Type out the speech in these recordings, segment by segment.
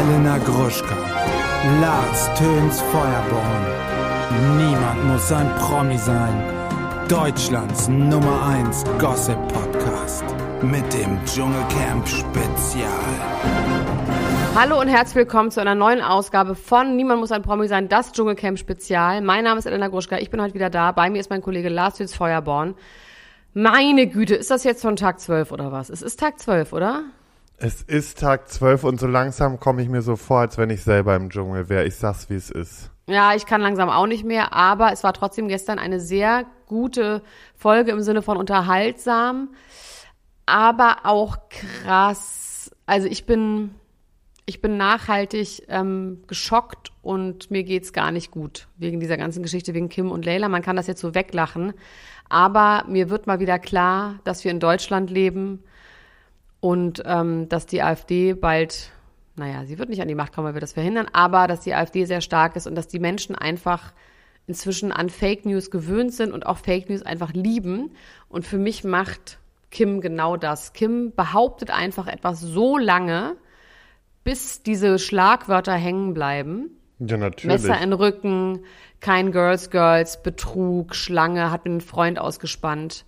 Elena Gruschka, Lars Töns Feuerborn. Niemand muss ein Promi sein. Deutschlands Nummer 1 Gossip Podcast mit dem Dschungelcamp Spezial. Hallo und herzlich willkommen zu einer neuen Ausgabe von Niemand muss ein Promi sein, das Dschungelcamp Spezial. Mein Name ist Elena Gruschka, ich bin heute wieder da. Bei mir ist mein Kollege Lars Töns Feuerborn. Meine Güte, ist das jetzt schon Tag 12 oder was? Es ist Tag 12, oder? Es ist Tag 12 und so langsam komme ich mir so vor, als wenn ich selber im Dschungel wäre. Ich sag's, wie es ist. Ja, ich kann langsam auch nicht mehr, aber es war trotzdem gestern eine sehr gute Folge im Sinne von unterhaltsam, aber auch krass. Also ich bin, ich bin nachhaltig ähm, geschockt und mir geht's gar nicht gut wegen dieser ganzen Geschichte, wegen Kim und Leila. Man kann das jetzt so weglachen, aber mir wird mal wieder klar, dass wir in Deutschland leben und ähm, dass die AfD bald, naja, sie wird nicht an die Macht kommen, weil wir das verhindern, aber dass die AfD sehr stark ist und dass die Menschen einfach inzwischen an Fake News gewöhnt sind und auch Fake News einfach lieben. Und für mich macht Kim genau das. Kim behauptet einfach etwas so lange, bis diese Schlagwörter hängen bleiben. Ja, natürlich. Messer in Rücken, kein Girls Girls, Betrug, Schlange, hat mir einen Freund ausgespannt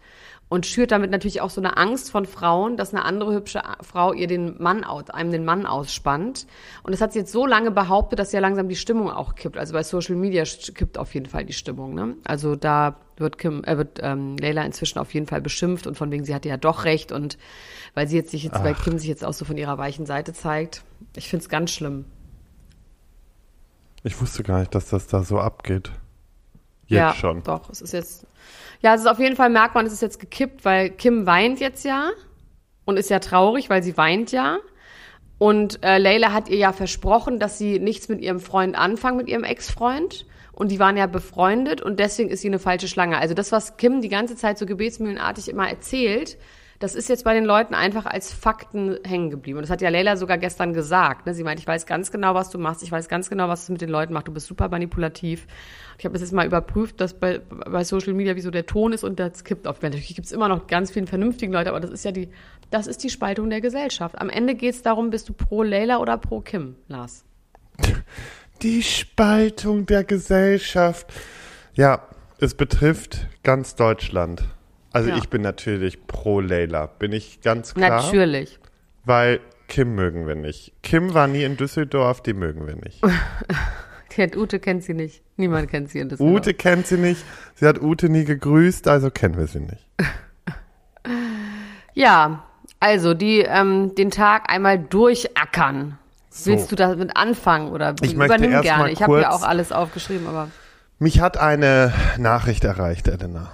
und schürt damit natürlich auch so eine Angst von Frauen, dass eine andere hübsche Frau ihr den Mann aus, einem den Mann ausspannt. Und das hat sie jetzt so lange behauptet, dass ja langsam die Stimmung auch kippt. Also bei Social Media kippt auf jeden Fall die Stimmung. Ne? Also da wird Kim, äh, wird ähm, Leila inzwischen auf jeden Fall beschimpft und von wegen sie hatte ja doch recht und weil sie jetzt sich jetzt, Ach. weil Kim sich jetzt auch so von ihrer weichen Seite zeigt. Ich finde es ganz schlimm. Ich wusste gar nicht, dass das da so abgeht. Jetzt ja, schon. Doch, es ist jetzt ja, es ist auf jeden Fall merkt man, es ist jetzt gekippt, weil Kim weint jetzt ja und ist ja traurig, weil sie weint ja. Und äh, Leila hat ihr ja versprochen, dass sie nichts mit ihrem Freund anfangen, mit ihrem Ex-Freund. Und die waren ja befreundet und deswegen ist sie eine falsche Schlange. Also das, was Kim die ganze Zeit so gebetsmühlenartig immer erzählt, das ist jetzt bei den Leuten einfach als Fakten hängen geblieben. Und das hat ja Leila sogar gestern gesagt. Ne? Sie meint, ich weiß ganz genau, was du machst. Ich weiß ganz genau, was es mit den Leuten macht. Du bist super manipulativ. Ich habe das jetzt mal überprüft, dass bei, bei Social Media wie so der Ton ist und das kippt auf. Natürlich gibt es immer noch ganz viele vernünftige Leute, aber das ist ja die, das ist die Spaltung der Gesellschaft. Am Ende geht es darum, bist du pro Leila oder pro Kim, Lars? Die Spaltung der Gesellschaft. Ja, es betrifft ganz Deutschland. Also ja. ich bin natürlich pro Leila, bin ich ganz klar. Natürlich. Weil Kim mögen wir nicht. Kim war nie in Düsseldorf, die mögen wir nicht. Ute kennt sie nicht. Niemand kennt sie in Düsseldorf. Ute kennt sie nicht. Sie hat Ute nie gegrüßt, also kennen wir sie nicht. ja, also die ähm, den Tag einmal durchackern. So. Willst du damit anfangen oder ich übernimm gerne? Ich habe ja auch alles aufgeschrieben, aber. Mich hat eine Nachricht erreicht, Elena.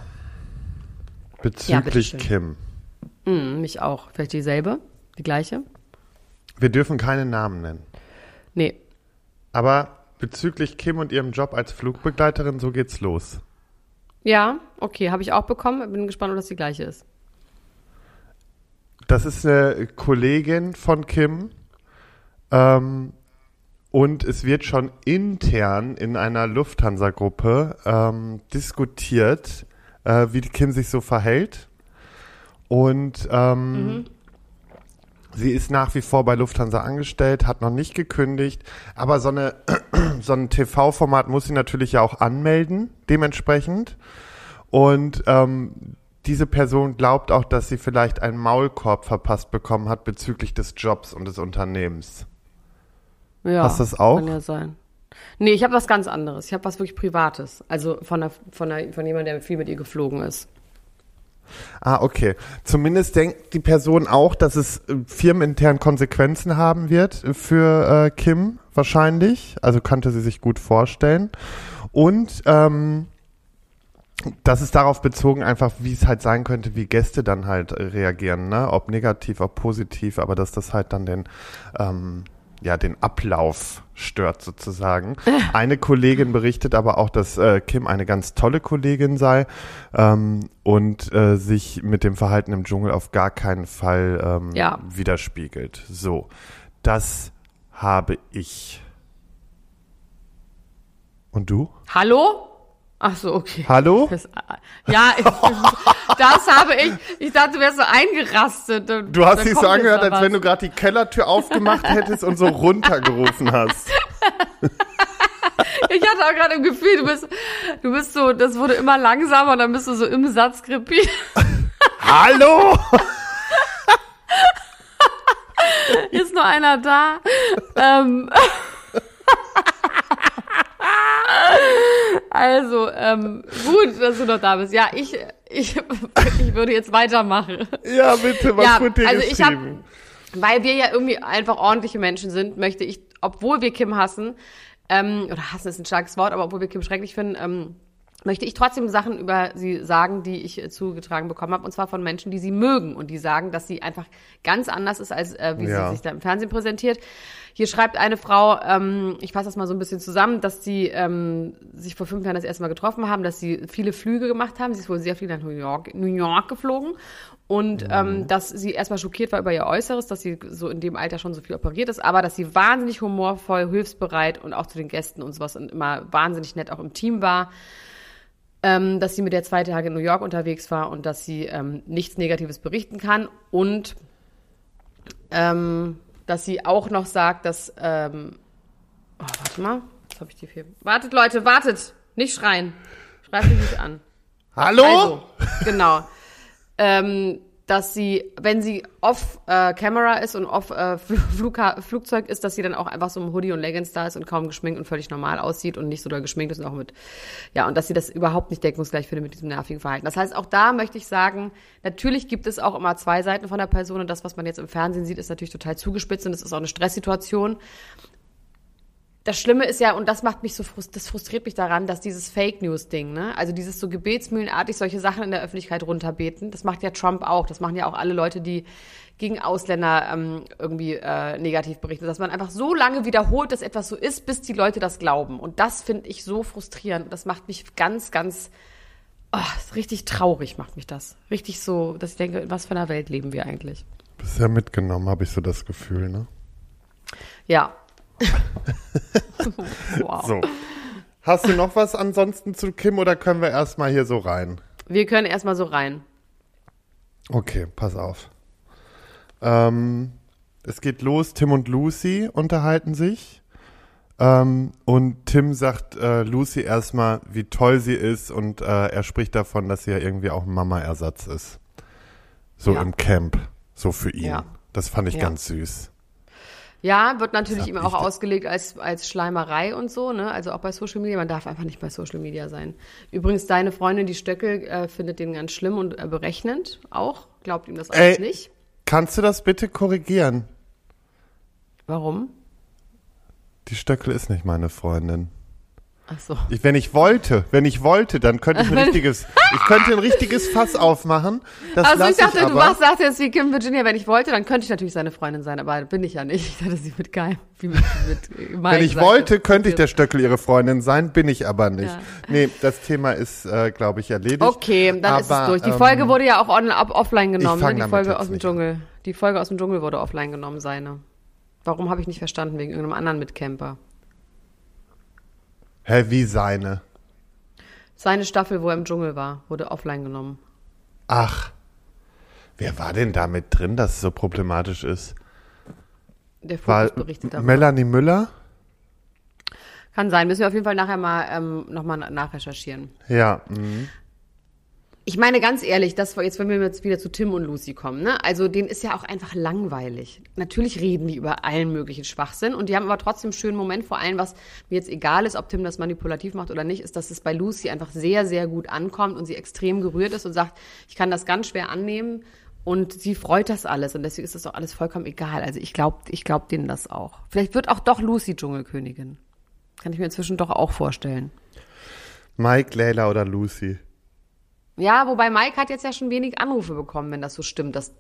Bezüglich ja, Kim. Mm, mich auch. Vielleicht dieselbe? Die gleiche? Wir dürfen keine Namen nennen. Nee. Aber bezüglich Kim und ihrem Job als Flugbegleiterin, so geht's los. Ja, okay, habe ich auch bekommen. Bin gespannt, ob das die gleiche ist. Das ist eine Kollegin von Kim. Ähm, und es wird schon intern in einer Lufthansa-Gruppe ähm, diskutiert, äh, wie Kim sich so verhält. Und ähm, mhm. sie ist nach wie vor bei Lufthansa angestellt, hat noch nicht gekündigt, aber so, eine, so ein TV-Format muss sie natürlich ja auch anmelden, dementsprechend. Und ähm, diese Person glaubt auch, dass sie vielleicht einen Maulkorb verpasst bekommen hat bezüglich des Jobs und des Unternehmens. Ja, Hast das auch? Kann ja sein. Nee, ich habe was ganz anderes. Ich habe was wirklich Privates. Also von, einer, von, einer, von jemandem, der viel mit ihr geflogen ist. Ah, okay. Zumindest denkt die Person auch, dass es äh, firmenintern Konsequenzen haben wird für äh, Kim wahrscheinlich. Also kannte sie sich gut vorstellen. Und ähm, das ist darauf bezogen, einfach wie es halt sein könnte, wie Gäste dann halt reagieren, ne? Ob negativ, ob positiv, aber dass das halt dann den ähm, ja, den Ablauf stört sozusagen. Eine Kollegin berichtet aber auch, dass äh, Kim eine ganz tolle Kollegin sei ähm, und äh, sich mit dem Verhalten im Dschungel auf gar keinen Fall ähm, ja. widerspiegelt. So, das habe ich. Und du? Hallo? Ach so, okay. Hallo? Ja, ich, das habe ich. Ich dachte, du wärst so eingerastet. Du hast dich so angehört, als wenn du gerade die Kellertür aufgemacht hättest und so runtergerufen hast. Ich hatte auch gerade im Gefühl, du bist, du bist so, das wurde immer langsamer und dann bist du so im Satz krepiert. Hallo? Ist nur einer da. ähm. Also, ähm, gut, dass du noch da bist. Ja, ich, ich, ich würde jetzt weitermachen. Ja, bitte, was Ja, wird dir also ich hab-? Weil wir ja irgendwie einfach ordentliche Menschen sind, möchte ich, obwohl wir Kim hassen, ähm, oder hassen ist ein starkes Wort, aber obwohl wir Kim schrecklich finden, ähm, möchte ich trotzdem Sachen über sie sagen, die ich äh, zugetragen bekommen habe, und zwar von Menschen, die sie mögen und die sagen, dass sie einfach ganz anders ist, als äh, wie Ja. sie sich da im Fernsehen präsentiert. Hier schreibt eine Frau, ähm, ich fasse das mal so ein bisschen zusammen, dass sie ähm, sich vor fünf Jahren das erste Mal getroffen haben, dass sie viele Flüge gemacht haben. Sie ist wohl sehr viel nach New York, New York geflogen und ähm, dass sie erstmal schockiert war über ihr Äußeres, dass sie so in dem Alter schon so viel operiert ist, aber dass sie wahnsinnig humorvoll, hilfsbereit und auch zu den Gästen und sowas und immer wahnsinnig nett auch im Team war. Ähm, dass sie mit der zwei Tage in New York unterwegs war und dass sie ähm, nichts Negatives berichten kann und ähm, dass sie auch noch sagt, dass ähm, oh, warte mal, jetzt habe ich die vier. Wartet Leute, wartet, nicht schreien, schreit mich nicht an. Hallo? Also, genau. Ähm, dass sie, wenn sie off äh, Camera ist und off äh, Fl- Flugha Flugzeug ist, dass sie dann auch einfach so im Hoodie und Leggings da ist und kaum geschminkt und völlig normal aussieht und nicht so doll geschminkt ist und auch mit, ja, und dass sie das überhaupt nicht deckungsgleich findet mit diesem nervigen Verhalten. Das heißt, auch da möchte ich sagen, natürlich gibt es auch immer zwei Seiten von der Person und das, was man jetzt im Fernsehen sieht, ist natürlich total zugespitzt und es ist auch eine Stresssituation das Schlimme ist ja, und das macht mich so frust das frustriert mich daran, dass dieses Fake News Ding, ne, also dieses so gebetsmühlenartig solche Sachen in der Öffentlichkeit runterbeten, das macht ja Trump auch, das machen ja auch alle Leute, die gegen Ausländer ähm, irgendwie äh, negativ berichten, dass man einfach so lange wiederholt, dass etwas so ist, bis die Leute das glauben. Und das finde ich so frustrierend. Das macht mich ganz, ganz, oh, richtig traurig macht mich das. Richtig so, dass ich denke, in was für einer Welt leben wir eigentlich? Bisher mitgenommen, habe ich so das Gefühl, ne? Ja. wow. So. Hast du noch was ansonsten zu Kim oder können wir erstmal hier so rein? Wir können erstmal so rein. Okay, pass auf. Ähm, es geht los, Tim und Lucy unterhalten sich. Ähm, und Tim sagt äh, Lucy erstmal, wie toll sie ist und äh, er spricht davon, dass sie ja irgendwie auch ein Mama-Ersatz ist. So Ja. im Camp, so für ihn. Ja. Das fand ich Ja. ganz süß. Ja, wird natürlich immer auch ausgelegt als, als Schleimerei und so, ne? Also auch bei Social Media. Man darf einfach nicht bei Social Media sein. Übrigens, deine Freundin, die Stöckel, äh, findet den ganz schlimm und äh, berechnend auch. Glaubt ihm das alles Ey. nicht. Kannst du das bitte korrigieren? Warum? Die Stöckel ist nicht meine Freundin. Ach so. Ich, wenn ich wollte, wenn ich wollte, dann könnte ich ein richtiges, ich könnte ein richtiges Fass aufmachen. Das Also ich dachte, aber. du machst, sagst jetzt wie Kim Virginia, wenn ich wollte, dann könnte ich natürlich seine Freundin sein, aber bin ich ja nicht. Ich dachte, sie mit Geil, wie mit, mit Wenn ich wollte, könnte ich der Stöckel ihre Freundin sein, bin ich aber nicht. Ja. Nee, das Thema ist, äh, glaube ich, erledigt. Okay, dann ist es Aber, durch. Die ähm, Folge wurde ja auch on, ab, offline genommen, ne? Die Folge aus dem an. Dschungel. Die Folge aus dem Dschungel wurde offline genommen, seine. Warum habe ich nicht verstanden? Wegen irgendeinem anderen Mitcamper. Hä, wie seine? Seine Staffel, wo er im Dschungel war, wurde offline genommen. Ach. Wer war denn da mit drin, dass es so problematisch ist? Der War Fokus berichtet darüber. Melanie Müller? Kann sein. Müssen wir auf jeden Fall nachher mal ähm, nochmal nachrecherchieren. Ja. mhm. Ich meine ganz ehrlich, das war jetzt, wenn wir jetzt wieder zu Tim und Lucy kommen, ne? Also denen ist ja auch einfach langweilig. Natürlich reden die über allen möglichen Schwachsinn und die haben aber trotzdem einen schönen Moment. Vor allem, was mir jetzt egal ist, ob Tim das manipulativ macht oder nicht, ist, dass es bei Lucy einfach sehr, sehr gut ankommt und sie extrem gerührt ist und sagt, ich kann das ganz schwer annehmen und sie freut das alles und deswegen ist das doch alles vollkommen egal. Also ich glaube, ich glaube denen das auch. Vielleicht wird auch doch Lucy Dschungelkönigin. Kann ich mir inzwischen doch auch vorstellen. Mike, Leila oder Lucy? Ja, wobei Mike hat jetzt ja schon wenig Anrufe bekommen, wenn das so stimmt, dass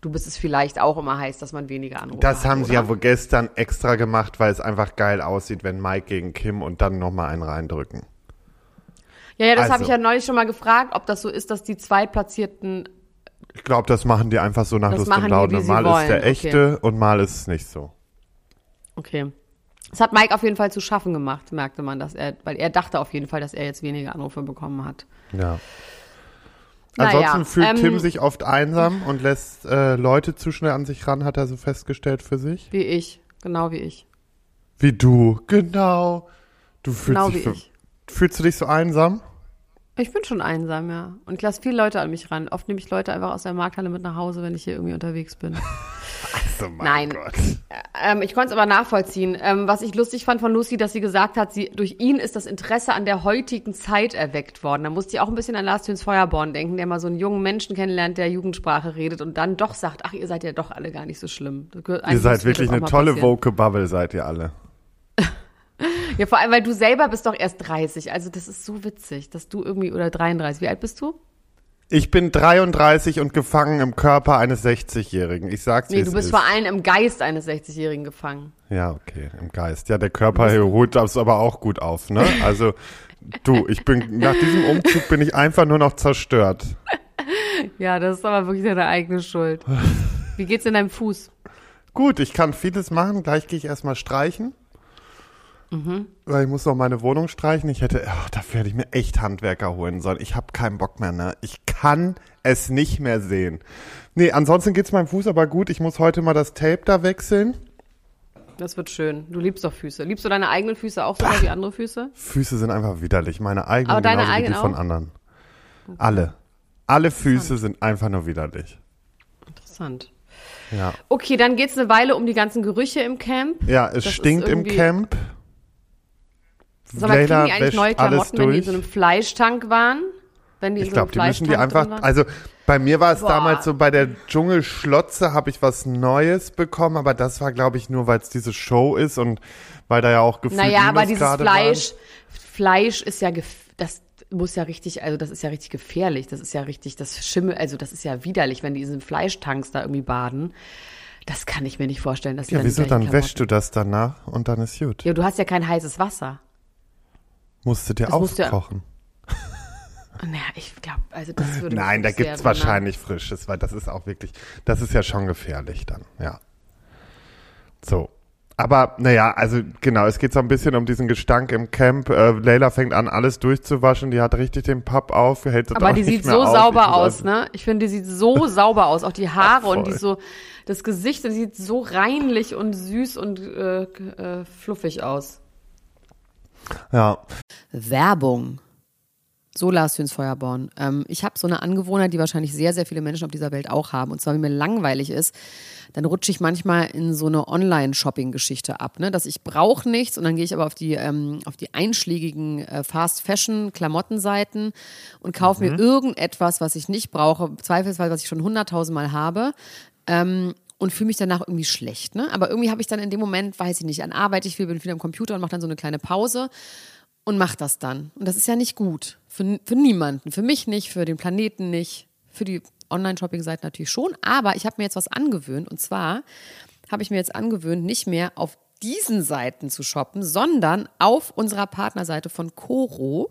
du bist es vielleicht auch immer heißt, dass man weniger Anrufe Das hat, haben sie oder? ja wohl gestern extra gemacht, weil es einfach geil aussieht, wenn Mike gegen Kim und dann nochmal einen reindrücken. Ja, ja, das habe Also. ich ja neulich schon mal gefragt, ob das so ist, dass die Zweitplatzierten Ich glaube, das machen die einfach so nach Das Lust und Laune. sie Mal ist der wollen, echte und mal ist es nicht so. Okay. Es hat Mike auf jeden Fall zu schaffen gemacht, merkte man, dass er, weil er dachte auf jeden Fall, dass er jetzt weniger Anrufe bekommen hat. Ja. Naja, Ansonsten fühlt ähm, Tim sich oft einsam und lässt äh, Leute zu schnell an sich ran, hat er so festgestellt für sich. Wie ich, genau wie ich. Wie du, genau. Du fühlst Genau dich wie ich. Fühlst du dich so einsam? Ich bin schon einsam, ja. Und ich lasse viele Leute an mich ran. Oft nehme ich Leute einfach aus der Markthalle mit nach Hause, wenn ich hier irgendwie unterwegs bin. So, mein Nein. Ähm, ich konnte es aber nachvollziehen. Ähm, was ich lustig fand von Lucy, dass sie gesagt hat, sie, durch ihn ist das Interesse an der heutigen Zeit erweckt worden. Da musste ich auch ein bisschen an Lars Töns Feuerborn denken, der mal so einen jungen Menschen kennenlernt, der Jugendsprache redet und dann doch sagt, ach, ihr seid ja doch alle gar nicht so schlimm. Ihr seid wirklich eine tolle passieren. Vocal Bubble, seid ihr alle. Ja, vor allem, weil du selber bist doch erst 30. Also das ist so witzig, dass du irgendwie, oder 33. Wie alt bist du? Ich bin 33 und gefangen im Körper eines 60-Jährigen. Ich sag's wie Nee, du bist ist. vor allem im Geist eines 60-Jährigen gefangen. Ja, okay, im Geist. Ja, der Körper holt das aber auch gut auf, ne? Also, du, ich bin, nach diesem Umzug bin ich einfach nur noch zerstört. Ja, das ist aber wirklich deine eigene Schuld. Wie geht's in deinem Fuß? Gut, ich kann vieles machen. Gleich gehe ich erstmal streichen. Mhm. Weil ich muss noch meine Wohnung streichen. Ich hätte, oh, dafür hätte ich mir echt Handwerker holen sollen. Ich habe keinen Bock mehr, ne? Ich kann es nicht mehr sehen. Nee, ansonsten geht's meinem Fuß aber gut. Ich muss heute mal das Tape da wechseln. Das wird schön. Du liebst doch Füße. Liebst du deine eigenen Füße auch so wie andere Füße? Füße sind einfach widerlich. Meine eigenen Aber deine wie die eigenen von auch? anderen. Alle. Alle Füße sind einfach nur widerlich. Interessant. Ja. Okay, dann geht's eine Weile um die ganzen Gerüche im Camp. Ja, es Das stinkt im Camp. Sag mal, kriegen die eigentlich neue Klamotten, wenn die in so einem Fleischtank waren? Wenn die in Ich so glaube, die müssen die einfach, waren? also bei mir war es Boah. damals so, bei der Dschungelschlotze habe ich was Neues bekommen, aber das war, glaube ich, nur, weil es diese Show ist und weil da ja auch gefühlt Naja, aber Minus dieses gerade Fleisch, Fleisch ist ja, das muss ja richtig, also das ist ja richtig gefährlich. Das ist ja richtig, das Schimmel, also das ist ja widerlich, wenn die in diesen Fleischtanks da irgendwie baden. Das kann ich mir nicht vorstellen, dass die Ja, dann die wieso? gleichen Dann wäschst du das danach und dann ist gut. Ja, du hast ja kein heißes Wasser. Musst du dir Das musst du ja- aufkochen. Naja, ich glaube, also das würde Nein, da gibt's wundern. wahrscheinlich frisches, weil das ist auch wirklich, das ist ja schon gefährlich dann, ja. So. Aber naja, also genau, es geht so ein bisschen um diesen Gestank im Camp. Äh, Leila fängt an, alles durchzuwaschen. Die hat richtig den Papp auf, hält das Aber auch die sieht so auf. sauber Ich- aus, ne? Ich finde, die sieht so sauber aus. Auch die Haare und die so, das Gesicht, das sieht so reinlich und süß und äh, äh, fluffig aus. Ja, Werbung. So Lars Töns Feuerborn. Ähm, ich habe so eine Angewohnheit, die wahrscheinlich sehr, sehr viele Menschen auf dieser Welt auch haben. Und zwar, wenn mir langweilig ist, dann rutsche ich manchmal in so eine Online-Shopping-Geschichte ab. Ne? Dass ich brauche nichts und dann gehe ich aber auf die, ähm, auf die einschlägigen äh, Fast-Fashion-Klamottenseiten und kaufe mir irgendetwas, was ich nicht brauche, zweifelsfall, was ich schon hunderttausendmal habe. Ähm, und fühle mich danach irgendwie schlecht. Ne? Aber irgendwie habe ich dann in dem Moment, weiß ich nicht, an Arbeit ich bin viel am Computer und mache dann so eine kleine Pause und mache das dann. Und das ist ja nicht gut. Für, für niemanden. Für mich nicht, für den Planeten nicht, für die Online-Shopping-Seite natürlich schon. Aber ich habe mir jetzt was angewöhnt. Und zwar habe ich mir jetzt angewöhnt, nicht mehr auf diesen Seiten zu shoppen, sondern auf unserer Partnerseite von Coro.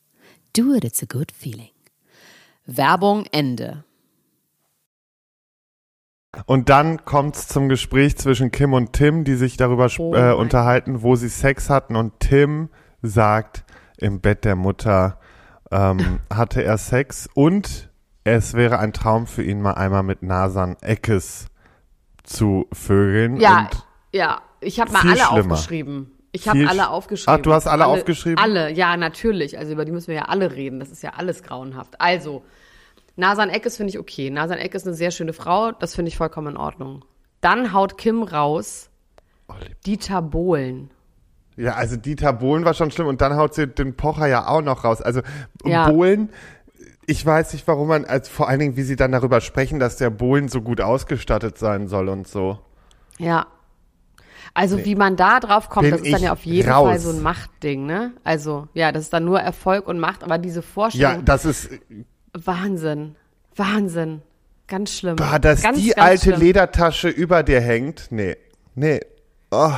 Do it, it's a good feeling. Werbung Ende. Und dann kommt es zum Gespräch zwischen Kim und Tim, die sich darüber Oh äh, unterhalten, wo sie Sex hatten. Und Tim sagt, im Bett der Mutter ähm, hatte er Sex und es wäre ein Traum für ihn, mal einmal mit Nasan Eckes zu vögeln. Ja, Und ja, ich habe mal alle schlimmer. aufgeschrieben. Ich habe alle sch- aufgeschrieben. Ach, du hast alle aufgeschrieben? Alle, ja, natürlich. Also über die müssen wir ja alle reden. Das ist ja alles grauenhaft. Also, Nasan Eckes finde ich okay. Nasan Eckes ist eine sehr schöne Frau. Das finde ich vollkommen in Ordnung. Dann haut Kim raus Dieter Bohlen. Ja, also Dieter Bohlen war schon schlimm und dann haut sie den Pocher ja auch noch raus. Also Ja. Bohlen, ich weiß nicht, warum man, also vor allen Dingen, wie sie dann darüber sprechen, dass der Bohlen so gut ausgestattet sein soll und so. Ja. Also wie man da drauf kommt, Bin das ist dann ja auf jeden raus. Fall so ein Machtding, ne? Also, ja, das ist dann nur Erfolg und Macht, aber diese Ja, Vorstellung, das ist, Wahnsinn. Wahnsinn. Ganz schlimm. bah, dass ganz, die ganz alte schlimm. Ledertasche über dir hängt. Nee, nee. Oh,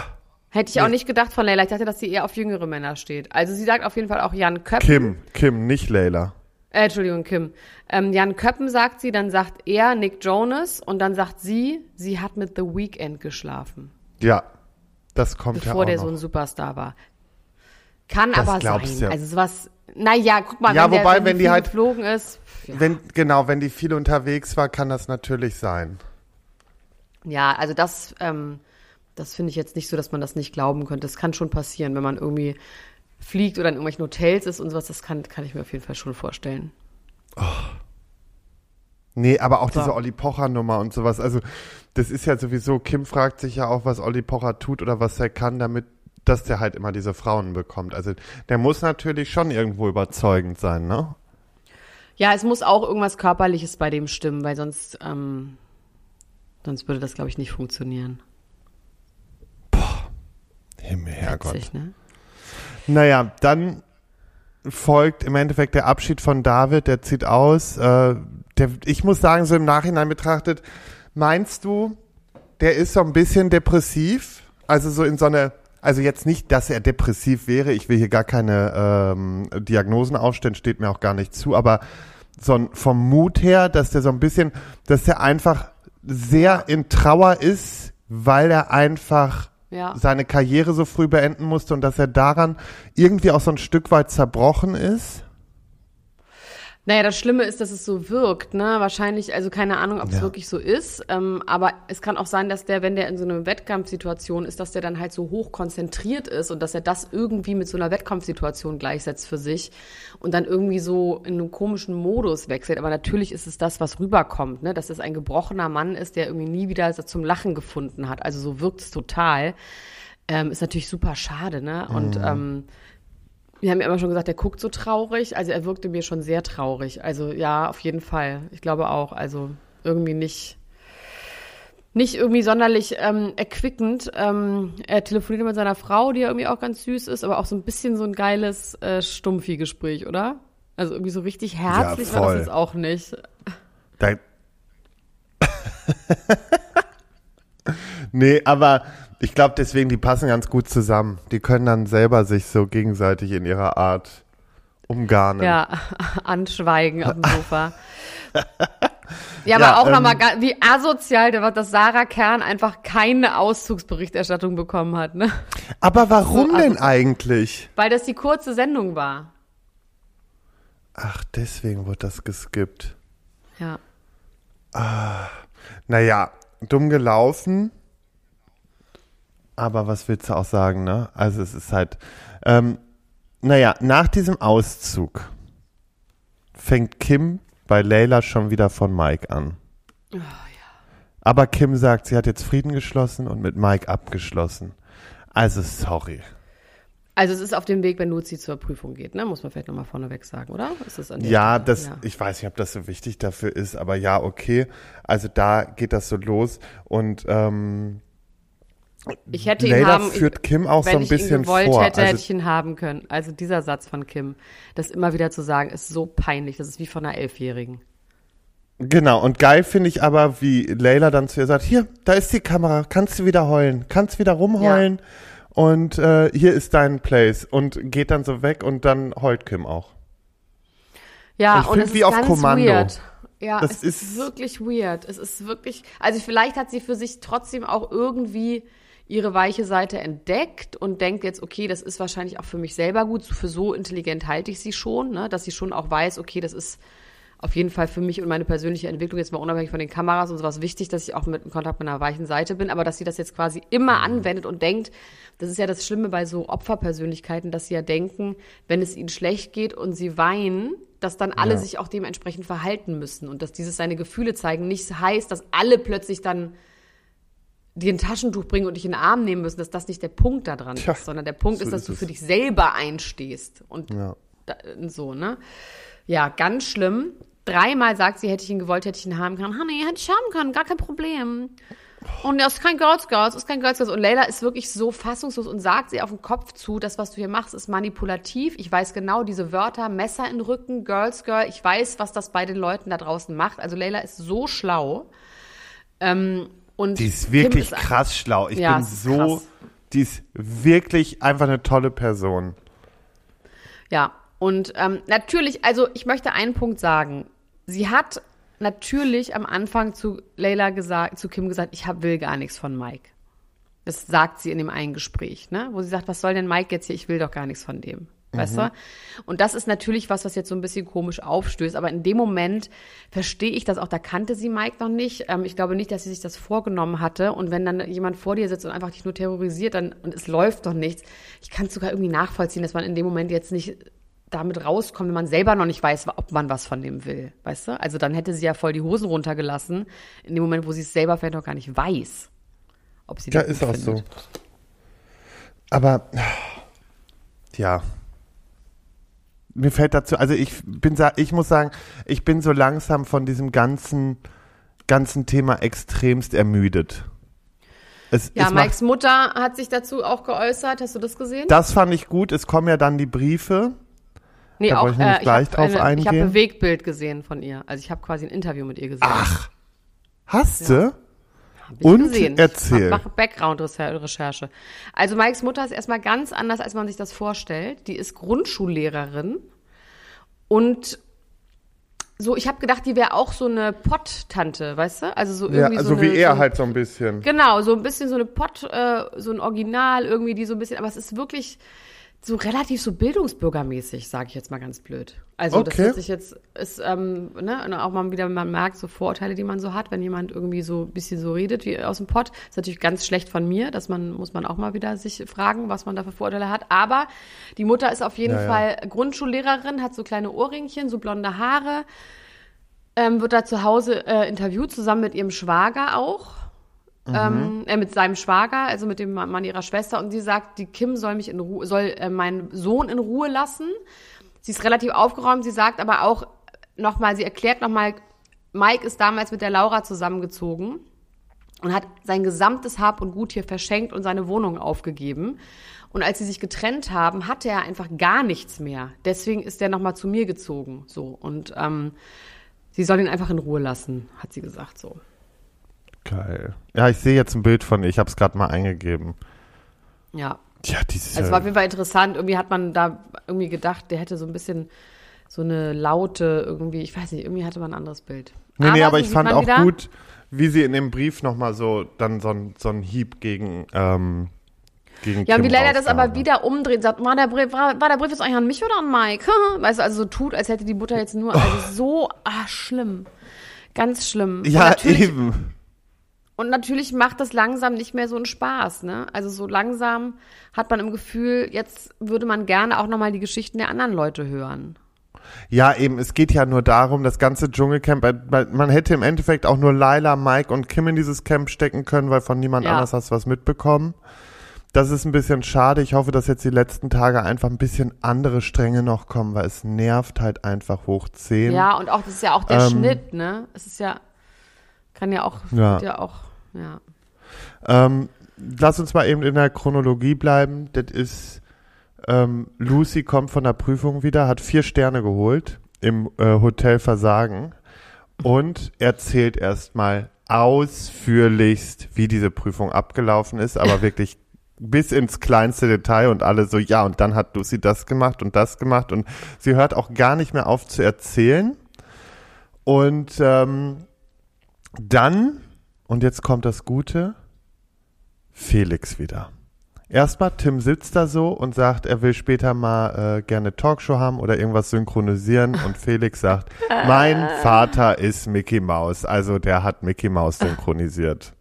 Hätte ich auch nicht gedacht von Leila. Ich dachte, dass sie eher auf jüngere Männer steht. Also sie sagt auf jeden Fall auch Jan Köppen. Kim, Kim, nicht Leila. Äh, Entschuldigung, Kim. Ähm, Jan Köppen sagt sie, dann sagt er Nick Jonas und dann sagt sie, sie hat mit The Weeknd geschlafen, Ja, das kommt bevor ja auch der noch. so ein Superstar war. Kann Das aber glaubst sein. ja. Also sowas, naja, guck mal, Ja, wenn, wobei, der, wenn die viel halt- geflogen ist. Ja. Wenn, genau, wenn die viel unterwegs war, kann das natürlich sein. Ja, also das, ähm, das finde ich jetzt nicht so, dass man das nicht glauben könnte. Das kann schon passieren, wenn man irgendwie fliegt oder in irgendwelchen Hotels ist und sowas. Das kann, kann ich mir auf jeden Fall schon vorstellen. Nee, aber auch So. diese Olli Pocher Nummer und sowas. Also, das ist ja sowieso, Kim fragt sich ja auch, was Olli Pocher tut oder was er kann, damit, dass der halt immer diese Frauen bekommt. Also, der muss natürlich schon irgendwo überzeugend sein, ne? Ja, es muss auch irgendwas Körperliches bei dem stimmen, weil sonst, ähm, sonst würde das, glaube ich, nicht funktionieren. Himmel, Herrgott. Witzig, ne? Naja, dann folgt im Endeffekt der Abschied von David, der zieht aus. Äh, der, ich muss sagen, so im Nachhinein betrachtet, meinst du, der ist so ein bisschen depressiv? Also so in so eine, also jetzt nicht, dass er depressiv wäre, ich will hier gar keine ähm, Diagnosen aufstellen, steht mir auch gar nicht zu, aber so ein, vom Mut her, dass der so ein bisschen, dass der einfach sehr in Trauer ist, weil er einfach Ja. seine Karriere so früh beenden musste und dass er daran irgendwie auch so ein Stück weit zerbrochen ist. Naja, das Schlimme ist, dass es so wirkt, ne? Wahrscheinlich, also keine Ahnung, ob es Ja. wirklich so ist. Ähm, aber es kann auch sein, dass der, wenn der in so einer Wettkampfsituation ist, dass der dann halt so hoch konzentriert ist und dass er das irgendwie mit so einer Wettkampfsituation gleichsetzt für sich und dann irgendwie so in einem komischen Modus wechselt. Aber natürlich ist es das, was rüberkommt, ne? Dass es ein gebrochener Mann ist, der irgendwie nie wieder zum Lachen gefunden hat. Also so wirkt es total. Ähm, ist natürlich super schade, ne? Und ähm, wir haben ja immer schon gesagt, er guckt so traurig. Also er wirkte mir schon sehr traurig. Also ja, auf jeden Fall. Ich glaube auch. Also irgendwie nicht, nicht irgendwie sonderlich ähm, erquickend. Ähm, er telefoniert mit seiner Frau, die ja irgendwie auch ganz süß ist, aber auch so ein bisschen so ein geiles äh, Stumpfi-Gespräch, oder? Also irgendwie so richtig herzlich war voll. das jetzt auch nicht. Da nee, aber ich glaube deswegen, die passen ganz gut zusammen. Die können dann selber sich so gegenseitig in ihrer Art umgarnen. Ja, anschweigen auf dem Sofa. Ja, aber Ja, auch ähm, nochmal, wie asozial, der war, dass Sarah Kern einfach keine Auszugsberichterstattung bekommen hat, ne? Aber warum So, denn eigentlich? Weil das die kurze Sendung war. Ach, deswegen wurde das geskippt. Ja. Naja, dumm gelaufen. Aber was willst du auch sagen, ne? Also es ist halt, ähm, naja, nach diesem Auszug fängt Kim bei Layla schon wieder von Mike an. Aber Kim sagt, sie hat jetzt Frieden geschlossen und mit Mike abgeschlossen. Also sorry. Also es ist auf dem Weg, wenn Luzi zur Prüfung geht, ne? Muss man vielleicht nochmal vorneweg sagen, oder? Ist das Ja, Stelle? das, Ja. ich weiß nicht, ob das so wichtig dafür ist, aber ja, okay. Also da geht das so los und ähm, Ich hätte ihn Layla haben, führt Kim auch so ein ich ihn bisschen gewollt vor. hätte, hätte Also- ich ihn haben können. Also dieser Satz von Kim, das immer wieder zu sagen, ist so peinlich. Das ist wie von einer Elfjährigen. Genau, und geil finde ich aber, wie Layla dann zu ihr sagt, hier, da ist die Kamera, kannst du wieder heulen, kannst wieder rumheulen und äh, hier ist dein Place und geht dann so weg und dann heult Kim auch. Ja, Ich und find es wie ist auf ganz Kommando. weird. Ja, Das es ist, ist- wirklich weird. Es ist wirklich, also vielleicht hat sie für sich trotzdem auch irgendwie ihre weiche Seite entdeckt und denkt jetzt, okay, das ist wahrscheinlich auch für mich selber gut. Für so intelligent halte ich sie schon, ne? dass sie schon auch weiß, okay, das ist auf jeden Fall für mich und meine persönliche Entwicklung jetzt mal unabhängig von den Kameras und sowas wichtig, dass ich auch mit im Kontakt mit einer weichen Seite bin, aber dass sie das jetzt quasi immer anwendet und denkt, das ist ja das Schlimme bei so Opferpersönlichkeiten, dass sie ja denken, wenn es ihnen schlecht geht und sie weinen, dass dann alle Ja. sich auch dementsprechend verhalten müssen und dass dieses seine Gefühle zeigen nicht heißt, dass alle plötzlich dann dir ein Taschentuch bringen und dich in den Arm nehmen müssen, dass das nicht der Punkt da dran Tja, ist, sondern der Punkt so ist, dass du für dich selber einstehst und Ja. da, so, ne? Ja, ganz schlimm. Dreimal sagt sie, hätte ich ihn gewollt, hätte ich ihn haben können. Honey, hätte ich haben können, gar kein Problem. Und das ist kein Girls Girls, ist kein Girls Girls. Und Leila ist wirklich so fassungslos und sagt sie auf den Kopf zu, das, was du hier machst, ist manipulativ. Ich weiß genau diese Wörter, Messer in den Rücken, Girls Girl. Ich weiß, was das bei den Leuten da draußen macht. Also Leila ist so schlau. Ähm, und Die ist wirklich ist- krass schlau. Ich Ja, bin so, krass. die ist wirklich einfach eine tolle Person. Ja, und ähm, natürlich, also ich möchte einen Punkt sagen. Sie hat natürlich am Anfang zu Leila gesagt, zu Kim gesagt, ich hab, will gar nichts von Mike. Das sagt sie in dem einen Gespräch, ne? Wo sie sagt, was soll denn Mike jetzt hier? Ich will doch gar nichts von dem. Weißt du? Und das ist natürlich was, was jetzt so ein bisschen komisch aufstößt. Aber in dem Moment verstehe ich das auch. Da kannte sie Mike noch nicht. Ähm, ich glaube nicht, dass sie sich das vorgenommen hatte. Und wenn dann jemand vor dir sitzt und einfach dich nur terrorisiert, dann, und es läuft doch nichts. Ich kann es sogar irgendwie nachvollziehen, dass man in dem Moment jetzt nicht damit rauskommt, wenn man selber noch nicht weiß, ob man was von dem will. Weißt du? Also dann hätte sie ja voll die Hosen runtergelassen. In dem Moment, wo sie es selber vielleicht noch gar nicht weiß. Ob sie Ja, den ist auch findet. so. Aber ja. Mir fällt dazu, also ich bin ich muss sagen, ich bin so langsam von diesem ganzen ganzen Thema extremst ermüdet. Es, Ja, es macht, Mikes Mutter hat sich dazu auch geäußert. Hast du das gesehen? das fand ich gut. Es kommen ja dann die Briefe. nee, da wollte ich nämlich ich habe ein Bewegtbild gesehen von ihr. Also ich habe quasi ein Interview mit ihr gesehen. Ach, hast du? Und gesehen. erzähl. Ich mache Background-Recherche. Also Mikes Mutter ist erstmal ganz anders, als man sich das vorstellt. Die ist Grundschullehrerin und so, ich habe gedacht, die wäre auch so eine Pott-Tante, weißt du? Also so Ja, irgendwie also so eine, wie er so, halt so ein bisschen. Genau, so ein bisschen so eine Pott, äh, so ein Original irgendwie, die so ein bisschen, aber es ist wirklich so relativ so bildungsbürgermäßig, sage ich jetzt mal ganz blöd. Also das Okay. hört sich jetzt, ist, ähm, ne, auch mal wieder, man merkt so Vorurteile, die man so hat, wenn jemand irgendwie so ein bisschen so redet wie aus dem Pott. Ist natürlich ganz schlecht von mir, dass man, muss man auch mal wieder sich fragen, was man da für Vorurteile hat. Aber die Mutter ist auf jeden Ja, ja. Fall Grundschullehrerin, hat so kleine Ohrringchen, so blonde Haare, ähm, wird da zu Hause äh, interviewt, zusammen mit ihrem Schwager auch. Ähm, äh, mit seinem Schwager, also mit dem Mann ihrer Schwester, und sie sagt, die Kim soll mich in Ruhe, soll äh, meinen Sohn in Ruhe lassen. Sie ist relativ aufgeräumt, sie sagt aber auch nochmal, sie erklärt nochmal, Mike ist damals mit der Laura zusammengezogen und hat sein gesamtes Hab und Gut hier verschenkt und seine Wohnung aufgegeben. Und als sie sich getrennt haben, hatte er einfach gar nichts mehr. Deswegen ist er nochmal zu mir gezogen. So. Und ähm, sie soll ihn einfach in Ruhe lassen, hat sie gesagt so. Geil. Ja, ich sehe jetzt ein Bild von ihr. Ich habe es gerade mal eingegeben. Ja. Ja, dieses. Also es war auf jeden Fall interessant. Irgendwie hat man da irgendwie gedacht, der hätte so ein bisschen so eine laute irgendwie, ich weiß nicht, irgendwie hatte man ein anderes Bild. Nee, nee, aber ich fand auch wieder, gut, wie sie in dem Brief nochmal so dann so ein, so ein Hieb gegen, ähm, gegen Ja, und wie Kim Leila das aber wieder umdreht, sagt, war der, Brief, war, war der Brief jetzt eigentlich an mich oder an Mike? weißt du, also so tut, als hätte die Mutter jetzt nur, also so, ah, schlimm. Ganz schlimm. Ja, eben. Und natürlich macht das langsam nicht mehr so einen Spaß, ne? Also so langsam hat man im Gefühl, jetzt würde man gerne auch nochmal die Geschichten der anderen Leute hören. Ja, eben, es geht ja nur darum, das ganze Dschungelcamp, man hätte im Endeffekt auch nur Laila, Mike und Kim in dieses Camp stecken können, weil von niemand Ja. anders hast du was mitbekommen. Das ist ein bisschen schade. Ich hoffe, dass jetzt die letzten Tage einfach ein bisschen andere Stränge noch kommen, weil es nervt halt einfach hoch 10. Ja, und auch, das ist ja auch der Ähm, Schnitt, ne? Es ist ja, kann ja auch, Ja. ja auch, ja. Ähm, lass uns mal eben in der Chronologie bleiben. Das ist, ähm, Lucy kommt von der Prüfung wieder, hat vier Sterne geholt im äh, Hotel Versagen und erzählt erstmal ausführlichst, wie diese Prüfung abgelaufen ist, aber wirklich bis ins kleinste Detail und alle so, ja, und dann hat Lucy das gemacht und das gemacht und sie hört auch gar nicht mehr auf zu erzählen. Und ähm, dann, und jetzt kommt das Gute, Felix wieder. Erstmal, Tim sitzt da so und sagt, er will später mal äh, gerne Talkshow haben oder irgendwas synchronisieren. Und Felix sagt, mein Vater ist Mickey Mouse. Also der hat Mickey Mouse synchronisiert.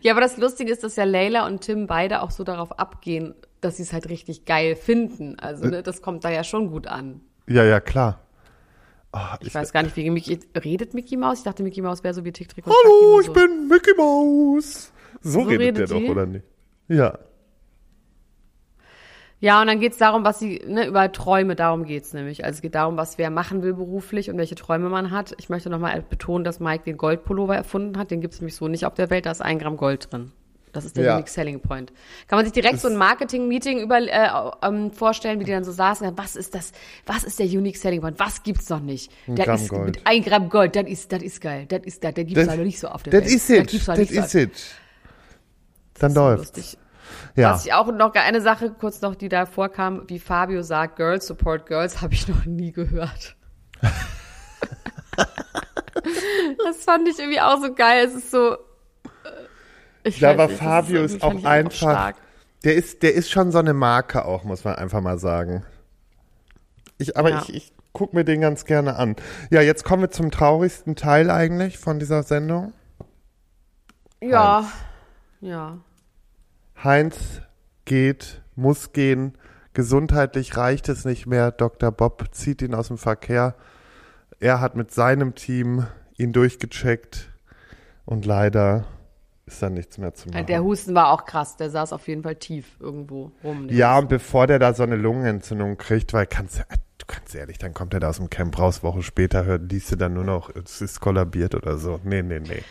Ja, aber das Lustige ist, dass ja Leila und Tim beide auch so darauf abgehen, dass sie es halt richtig geil finden. Also, ne, das kommt da ja schon gut an. Ja, ja, klar. Oh, Ich weiß gar nicht, wie Mickey, redet Mickey Mouse? Ich dachte, Mickey Mouse wäre so wie Tick, Trick und Hallo, ich so. bin Mickey Mouse. So, So redet, redet der die? doch, oder nicht? Ja. Ja, und dann geht's darum, was sie, ne, über Träume, darum geht's nämlich. Also es geht darum, was wer machen will beruflich und welche Träume man hat. Ich möchte nochmal betonen, dass Mike den Goldpullover erfunden hat. Den gibt's nämlich so nicht auf der Welt, da ist ein Gramm Gold drin. Das ist der Ja. Unique Selling Point. Kann man sich direkt so ein Marketing-Meeting über, äh, ähm, vorstellen, wie die dann so saßen, was ist das, was ist der Unique Selling Point? Was gibt's noch nicht? Ein Der Gramm ist Gold. mit ein Gramm Gold, das ist, das ist geil. Das ist, das, der gibt's Das- leider nicht so auf der Das Welt. it. Das halt nicht is so. it. Dann läuft's. lustig. Ja. Was ich auch noch eine Sache kurz noch, die da vorkam, wie Fabio sagt, Girls support Girls, habe ich noch nie gehört. das fand ich irgendwie auch so geil. Es ist so. Ich nicht, das Fabio ist auch einfach, stark. der ist, der ist schon so eine Marke auch, muss man einfach mal sagen. Ich, aber Ja. ich, ich guck mir den ganz gerne an. Ja, jetzt kommen wir zum traurigsten Teil eigentlich von dieser Sendung. Ja. Ja. Heinz geht, muss gehen, gesundheitlich reicht es nicht mehr. Dr. Bob zieht ihn aus dem Verkehr. Er hat mit seinem Team ihn durchgecheckt und leider ist da nichts mehr zu machen. Der Husten war auch krass. Der saß auf jeden Fall tief irgendwo rum. Ja, und bevor der da so eine Lungenentzündung kriegt, weil kannst du, du kannst ehrlich, dann kommt er da aus dem Camp raus, Woche später hört, liest du dann nur noch, es ist kollabiert oder so. Nee, nee, nee.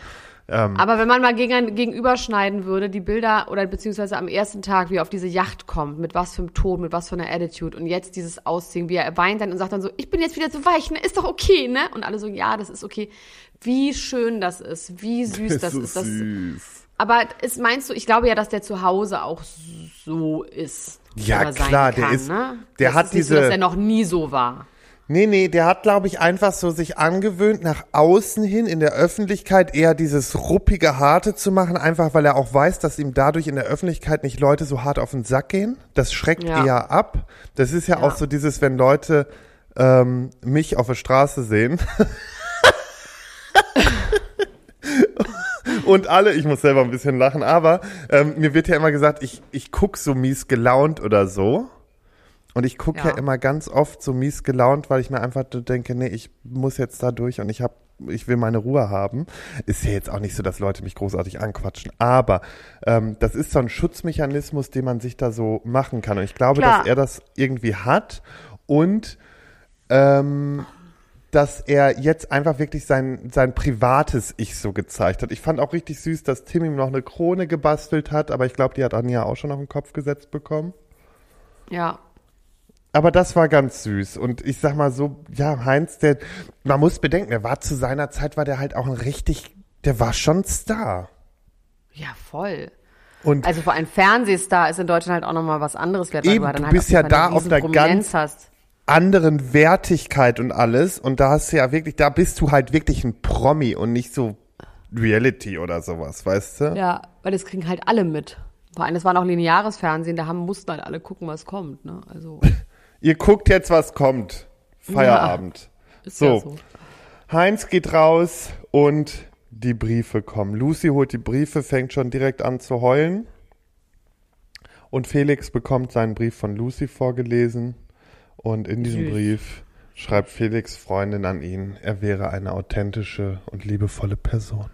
Ähm, Aber wenn man mal gegen, gegenüberschneiden würde, die Bilder oder beziehungsweise am ersten Tag, wie er auf diese Yacht kommt, mit was für einem Ton, mit was für einer Attitude und jetzt dieses Aussehen, wie er weint dann und sagt dann so, ich bin jetzt wieder zu weich, ne, ist doch okay, ne? Und alle so, ja, das ist okay. Wie schön das ist, wie süß das so ist. Das, süß. aber ist, meinst du, ich glaube ja, dass der zu Hause auch so ist. Ja, klar, der kann, ist- ne? der das hat ist nicht so, diese- dass er noch nie so war. Nee, nee, der hat, glaube ich, einfach so sich angewöhnt, nach außen hin in der Öffentlichkeit eher dieses ruppige, harte zu machen, einfach weil er auch weiß, dass ihm dadurch in der Öffentlichkeit nicht Leute so hart auf den Sack gehen. Das schreckt Ja. eher ab. Das ist ja, Ja. auch so dieses, wenn Leute ähm, mich auf der Straße sehen. Und alle, ich muss selber ein bisschen lachen, aber ähm, mir wird ja immer gesagt, ich, ich guck so mies gelaunt oder so. Und ich gucke ja. Ja. immer ganz oft so mies gelaunt, weil ich mir einfach denke, nee, ich muss jetzt da durch und ich hab, ich will meine Ruhe haben. Ist ja jetzt auch nicht so, dass Leute mich großartig anquatschen. Aber ähm, das ist so ein Schutzmechanismus, den man sich da so machen kann. Und ich glaube, Klar. dass er das irgendwie hat und ähm, dass er jetzt einfach wirklich sein, sein privates Ich so gezeigt hat. Ich fand auch richtig süß, dass Tim ihm noch eine Krone gebastelt hat, aber ich glaube, die hat Anja auch schon auf den Kopf gesetzt bekommen. Ja. Aber das war ganz süß. Und ich sag mal so, ja, Heinz, der, man muss bedenken, er war zu seiner Zeit, war der halt auch ein richtig, der war schon Star. Ja, voll. Und Also vor allem Fernsehstar ist in Deutschland halt auch nochmal was anderes wert, Eben, weil du halt bist ja da auf einer ganz- hast. Anderen Wertigkeit und alles. Und da hast du ja wirklich, da bist du halt wirklich ein Promi und nicht so Reality oder sowas, weißt du? Ja, weil das kriegen halt alle mit. Vor allem, das war noch lineares Fernsehen, da haben, mussten halt alle gucken, was kommt. Ne? Also, Ihr guckt jetzt, was kommt. Feierabend. ist So. ja so. Heinz geht raus und die Briefe kommen. Lucy holt die Briefe, fängt schon direkt an zu heulen. Und Felix bekommt seinen Brief von Lucy vorgelesen. Und in diesem Süß. Brief schreibt Felix Freundin an ihn, er wäre eine authentische und liebevolle Person.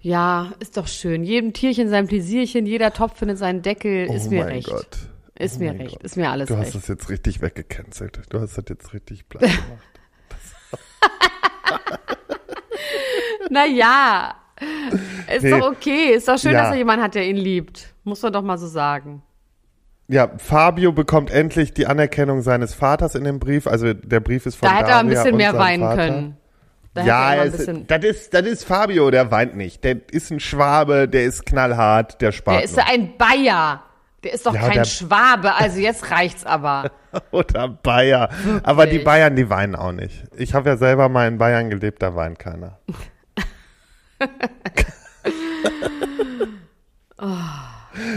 Ja, ist doch schön. Jedem Tierchen sein Pläsierchen, jeder Topf findet seinen Deckel, ist oh mir mein recht. Gott. Ist Oh mir recht, Gott. ist mir alles Du hast recht. das jetzt richtig weggecancelt. Du hast das jetzt richtig platt gemacht. Naja, ist Nee. doch okay. Ist doch schön, Ja. dass er jemanden hat, der ihn liebt. Muss man doch mal so sagen. Ja, Fabio bekommt endlich die Anerkennung seines Vaters in dem Brief. Also der Brief ist von Da hätte er ein bisschen mehr weinen Vater. können. Da ja, es, das, ist, das ist Fabio, der weint nicht. Der ist ein Schwabe, der ist knallhart, der spart der ist ein Bayer. Der ist doch Ja, kein Schwabe. Also jetzt reicht's aber. Oder Bayer. Aber die Bayern, die weinen auch nicht. Ich habe ja selber mal in Bayern gelebt, da weint keiner.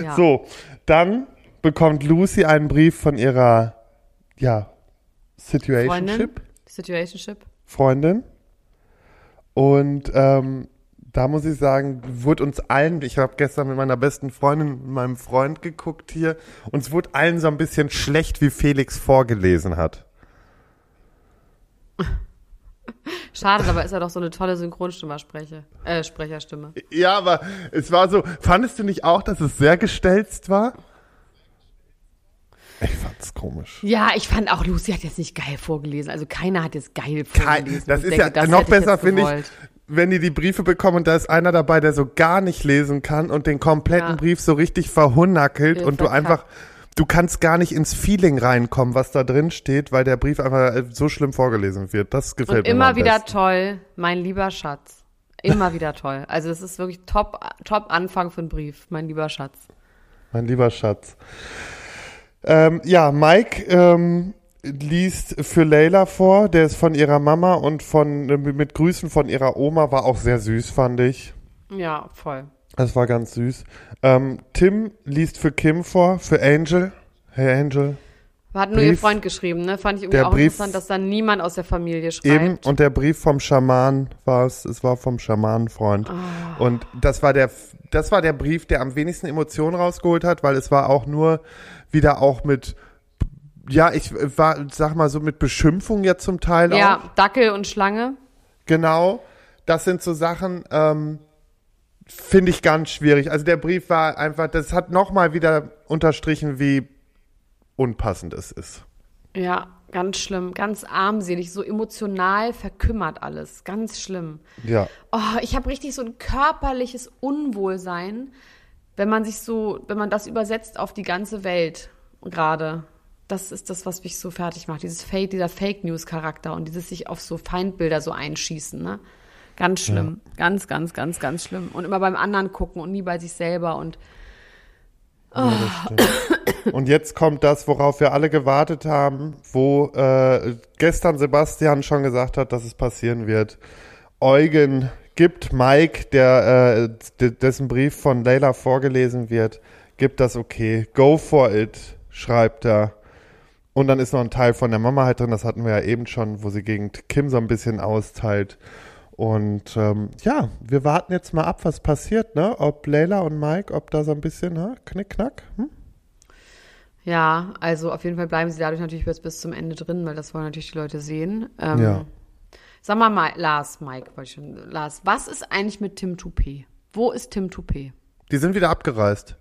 Ja. So, dann bekommt Lucy einen Brief von ihrer, ja, Situationship. Freundin? Situationship? Freundin. Und ähm, da muss ich sagen, wurde uns allen, ich habe gestern mit meiner besten Freundin, mit meinem Freund geguckt hier, uns wurde allen so ein bisschen schlecht, wie Felix vorgelesen hat. Schade, dabei ist er doch so eine tolle Synchronstimmersprecher, äh, Sprecherstimme. Ja, aber es war so, fandest du nicht auch, dass es sehr gestelzt war? Ich fand's komisch. Ja, ich fand auch, Lucy hat jetzt nicht geil vorgelesen. Also keiner hat jetzt geil Kein, vorgelesen. das Ich ist denke, ja das noch besser, finde ich, wenn die die Briefe bekommen und da ist einer dabei, der so gar nicht lesen kann und den kompletten Ja. Brief so richtig verhunackelt Ja, und du einfach, du kannst gar nicht ins Feeling reinkommen, was da drin steht, weil der Brief einfach äh, so schlimm vorgelesen wird. Das gefällt Und mir immer wieder besten. toll, mein lieber Schatz. Immer wieder toll. Also es ist wirklich top, top Anfang für einen Brief, mein lieber Schatz. Mein lieber Schatz. Ähm, ja, Mike ähm, liest für Leila vor, der ist von ihrer Mama und von äh, mit Grüßen von ihrer Oma, war auch sehr süß, fand ich. Ja, voll. Das war ganz süß. Ähm, Tim liest für Kim vor, für Angel. Hey Angel. Hat nur ihr Brief- Freund geschrieben, ne? Fand ich irgendwie auch Brief- interessant, dass da niemand aus der Familie schreibt. Eben, und der Brief vom Schaman war es, es war vom Schamanenfreund. Ah. Und das war der, das war der Brief, der am wenigsten Emotionen rausgeholt hat, weil es war auch nur wieder auch mit, ja, ich war, sag mal so mit Beschimpfung ja zum Teil auch. ja, Dackel und Schlange. Genau. Das sind so Sachen, ähm, finde ich ganz schwierig. Also der Brief war einfach, das hat nochmal wieder unterstrichen, wie unpassend es ist. Ja, ganz schlimm, ganz armselig, so emotional verkümmert alles. Ganz schlimm. Ja. Oh, ich habe richtig so ein körperliches Unwohlsein, wenn man sich so, wenn man das übersetzt auf die ganze Welt gerade. Das ist das, was mich so fertig macht. Dieses Fake, dieser Fake News Charakter und dieses sich auf so Feindbilder so einschießen, ne? Ganz schlimm. Ganz, ganz, ganz, ganz schlimm. Und immer beim anderen gucken und nie bei sich selber und Und jetzt kommt das, worauf wir alle gewartet haben, wo äh, gestern Sebastian schon gesagt hat, dass es passieren wird. Eugen gibt Mike, der äh, de- dessen Brief von Leila vorgelesen wird, gibt das okay. Go for it, schreibt er. Und dann ist noch ein Teil von der Mama halt drin, das hatten wir ja eben schon, wo sie gegen Kim so ein bisschen austeilt. Und ähm, ja, wir warten jetzt mal ab, was passiert, ne? Ob Leila und Mike, ob da so ein bisschen, ne? Knick, knack. Hm? ja, also auf jeden Fall bleiben sie dadurch natürlich bis, bis zum Ende drin, weil das wollen natürlich die Leute sehen. Ähm, Ja. Sag mal, Ma- Lars, Mike, wollte ich schon. Lars, was ist eigentlich mit Tim Toupé? Wo ist Tim Toupé? Die sind wieder abgereist.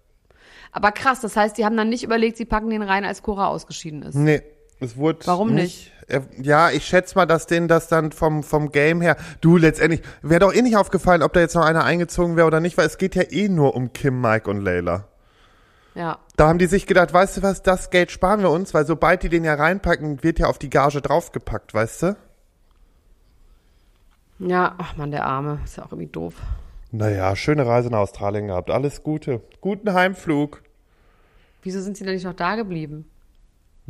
Aber krass, das heißt, die haben dann nicht überlegt, sie packen den rein, als Cora ausgeschieden ist. Nee, es wurde Warum nicht? Er, ja, ich schätze mal, dass denen das dann vom, vom Game her, du letztendlich, wäre doch eh nicht aufgefallen, ob da jetzt noch einer eingezogen wäre oder nicht, weil es geht ja eh nur um Kim, Mike und Layla. Ja. Da haben die sich gedacht, weißt du was, das Geld sparen wir uns, weil sobald die den ja reinpacken, wird ja auf die Gage draufgepackt, weißt du? Ja, ach man, der Arme. Ist ja auch irgendwie doof. Naja, schöne Reise nach Australien gehabt, alles Gute. Guten Heimflug. Wieso sind sie denn nicht noch da geblieben?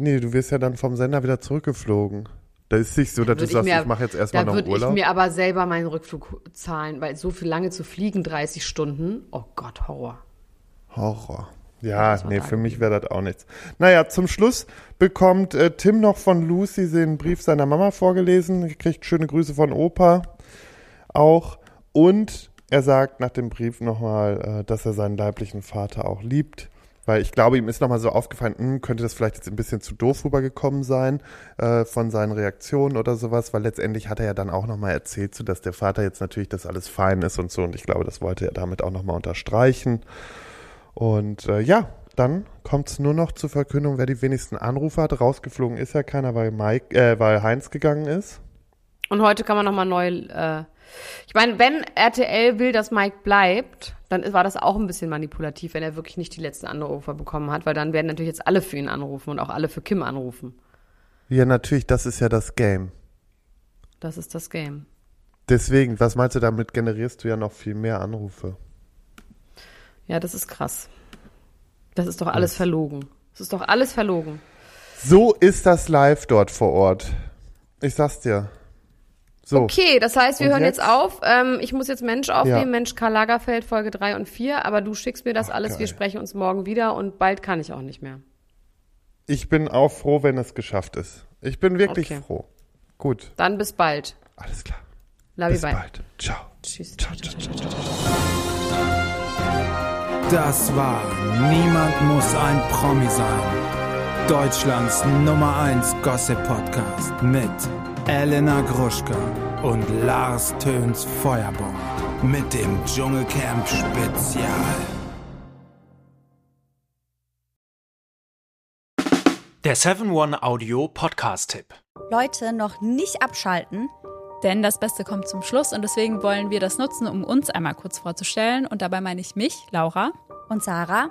Nee, du wirst ja dann vom Sender wieder zurückgeflogen. Da ist nicht so, dass du sagst, mir- ich mache jetzt erstmal Da noch würde ich Urlaub. mir aber selber meinen Rückflug zahlen, weil so viel lange zu fliegen, 30 Stunden, oh Gott, Horror. Horror. Ja, nee, da für mich wäre das auch nichts. Naja, zum Schluss bekommt äh, Tim noch von Lucy den Brief seiner Mama vorgelesen, kriegt schöne Grüße von Opa auch und er sagt nach dem Brief nochmal, äh, dass er seinen leiblichen Vater auch liebt. Weil ich glaube, ihm ist nochmal so aufgefallen, hm, könnte das vielleicht jetzt ein bisschen zu doof rübergekommen sein äh, von seinen Reaktionen oder sowas, weil letztendlich hat er ja dann auch nochmal erzählt, so dass der Vater jetzt natürlich, dass alles fein ist und so. Und ich glaube, das wollte er damit auch nochmal unterstreichen. Und äh, ja, dann kommt es nur noch zur Verkündung, wer die wenigsten Anrufe hat. Rausgeflogen ist ja keiner, weil, Mike, äh, weil Heinz gegangen ist. Und heute kann man nochmal neu, äh, ich meine, wenn RTL will, dass Mike bleibt, dann war das auch ein bisschen manipulativ, wenn er wirklich nicht die letzten Anrufe bekommen hat, weil dann werden natürlich jetzt alle für ihn anrufen und auch alle für Kim anrufen. Ja, natürlich, das ist ja das Game. Das ist das Game. Deswegen, was meinst du, damit generierst du ja noch viel mehr Anrufe. Ja, das ist krass. Das ist doch alles verlogen. Das ist doch alles verlogen. So ist das live dort vor Ort. Ich sag's dir. So. Okay, das heißt, wir Und hören jetzt, jetzt? auf. Ähm, ich muss jetzt Mensch aufnehmen, Ja. Mensch Karl Lagerfeld, Folge 3 und 4, aber du schickst mir das alles, wir geil. sprechen uns morgen wieder und bald kann ich auch nicht mehr. Ich bin auch froh, wenn es geschafft ist. Ich bin wirklich Okay. froh. Gut, Dann bis bald. alles klar. Love Bis you, bye. bald. Ciao. Tschüss. Ciao, ciao, ciao, ciao. Das war Niemand muss ein Promi sein. Deutschlands Nummer 1 Gossip Podcast mit Elena Gruschka und Lars Töns Feuerbomb mit dem Dschungelcamp Spezial. Der 7-One-Audio-Podcast-Tipp. Leute, noch nicht abschalten. Denn das Beste kommt zum Schluss und deswegen wollen wir das nutzen, um uns einmal kurz vorzustellen. Und dabei meine ich mich, Laura, Und Sarah,